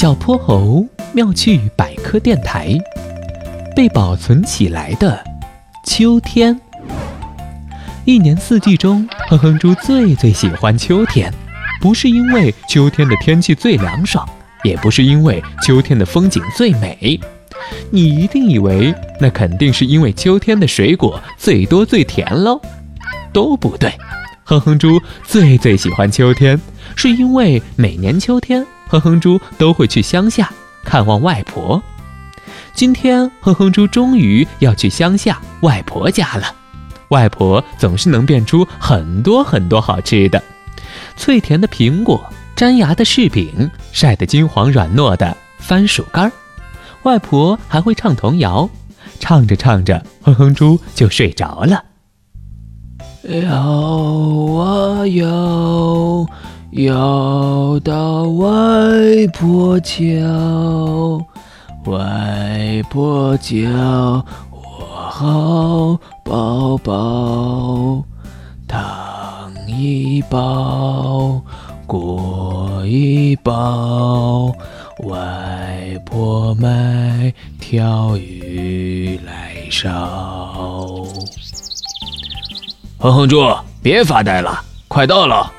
小泼猴妙趣百科电台，被保存起来的秋天。一年四季中，哼哼猪最最喜欢秋天，不是因为秋天的天气最凉爽，也不是因为秋天的风景最美。你一定以为那肯定是因为秋天的水果最多最甜喽？都不对，哼哼猪最最喜欢秋天，是因为每年秋天。哼哼猪都会去乡下看望外婆。今天，哼哼猪终于要去乡下外婆家了。外婆总是能变出很多很多好吃的：脆甜的苹果、粘牙的柿饼、晒得金黄软糯的番薯干儿。外婆还会唱童谣，唱着唱着，哼哼猪就睡着了。摇啊摇。要到外婆家，外婆家我好宝宝，糖一包，果一包，外婆买条鱼来烧。哼哼猪，别发呆了，快到了。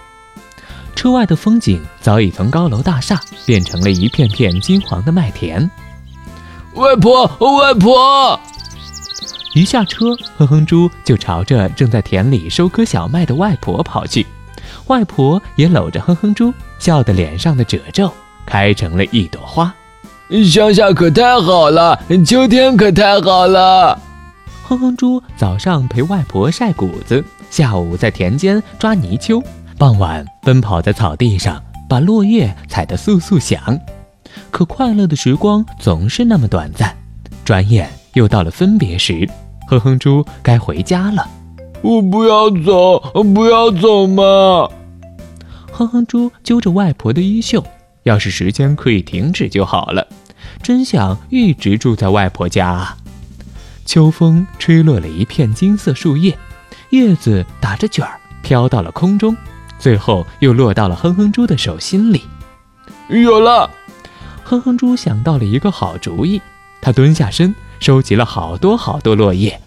车外的风景早已从高楼大厦变成了一片片金黄的麦田。外婆，外婆！一下车，哼哼猪就朝着正在田里收割小麦的外婆跑去。外婆也搂着哼哼猪，笑得脸上的褶皱开成了一朵花。乡下可太好了，秋天可太好了。哼哼猪早上陪外婆晒谷子，下午在田间抓泥鳅。傍晚，奔跑在草地上，把落叶踩得簌簌响。可快乐的时光总是那么短暂，转眼又到了分别时。哼哼猪该回家了。我不要走，不要走嘛！哼哼猪揪着外婆的衣袖，要是时间可以停止就好了，真想一直住在外婆家啊！秋风吹落了一片金色树叶，叶子打着卷儿飘到了空中。最后又落到了哼哼猪的手心里。有了，哼哼猪想到了一个好主意。他蹲下身，收集了好多好多落叶，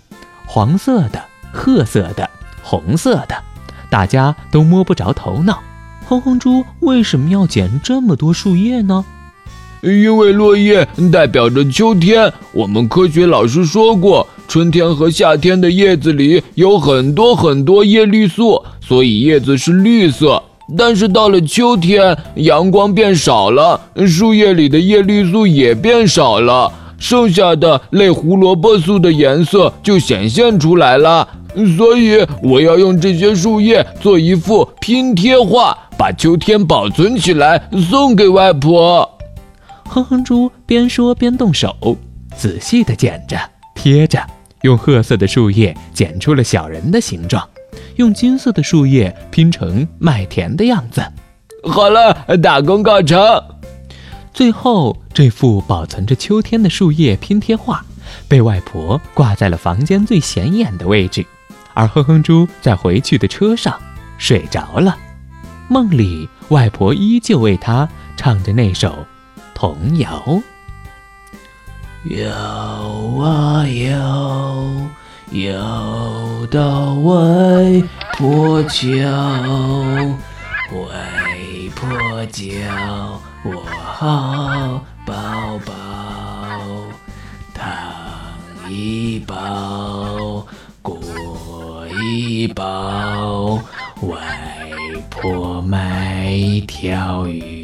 黄色的、褐色的、红色的，大家都摸不着头脑。哼哼猪为什么要捡这么多树叶呢？因为落叶代表着秋天。我们科学老师说过。春天和夏天的叶子里有很多很多叶绿素，所以叶子是绿色。但是到了秋天，阳光变少了，树叶里的叶绿素也变少了，剩下的类胡萝卜素的颜色就显现出来了。所以我要用这些树叶做一幅拼贴画，把秋天保存起来，送给外婆。哼哼猪边说边动手，仔细地剪着。贴着，用褐色的树叶剪出了小人的形状，用金色的树叶拼成麦田的样子。好了，大功告成。最后，这幅保存着秋天的树叶拼贴画，被外婆挂在了房间最显眼的位置。而哼哼猪在回去的车上睡着了，梦里外婆依旧为他唱着那首童谣。摇啊摇，摇到外婆家，外婆叫我好宝宝，糖一包，果一包，外婆买条鱼